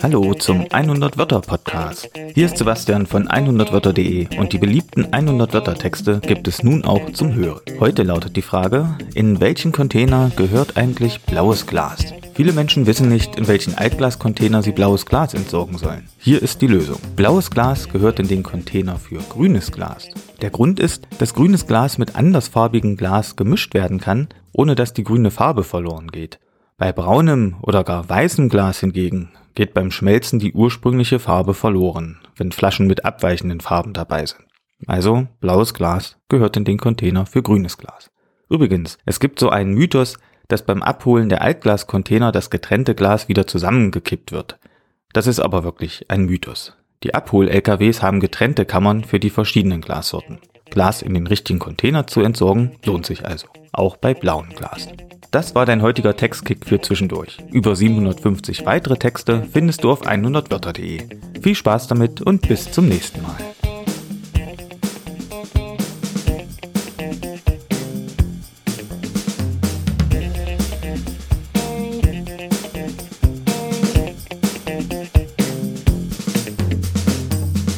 Hallo zum 100 Wörter Podcast. Hier ist Sebastian von 100wörter.de und die beliebten 100 Wörter Texte gibt es nun auch zum Hören. Heute lautet die Frage, in welchen Container gehört eigentlich blaues Glas? Viele Menschen wissen nicht, in welchen Altglascontainer sie blaues Glas entsorgen sollen. Hier ist die Lösung. Blaues Glas gehört in den Container für grünes Glas. Der Grund ist, dass grünes Glas mit andersfarbigem Glas gemischt werden kann, ohne dass die grüne Farbe verloren geht. Bei braunem oder gar weißem Glas hingegen geht beim Schmelzen die ursprüngliche Farbe verloren, wenn Flaschen mit abweichenden Farben dabei sind. Also blaues Glas gehört in den Container für grünes Glas. Übrigens, es gibt so einen Mythos, dass beim Abholen der Altglascontainer das getrennte Glas wieder zusammengekippt wird. Das ist aber wirklich ein Mythos. Die Abhol-LKWs haben getrennte Kammern für die verschiedenen Glassorten. Glas in den richtigen Container zu entsorgen lohnt sich also, auch bei blauem Glas. Das war dein heutiger Textkick für zwischendurch. Über 750 weitere Texte findest du auf 100wörter.de. Viel Spaß damit und bis zum nächsten Mal.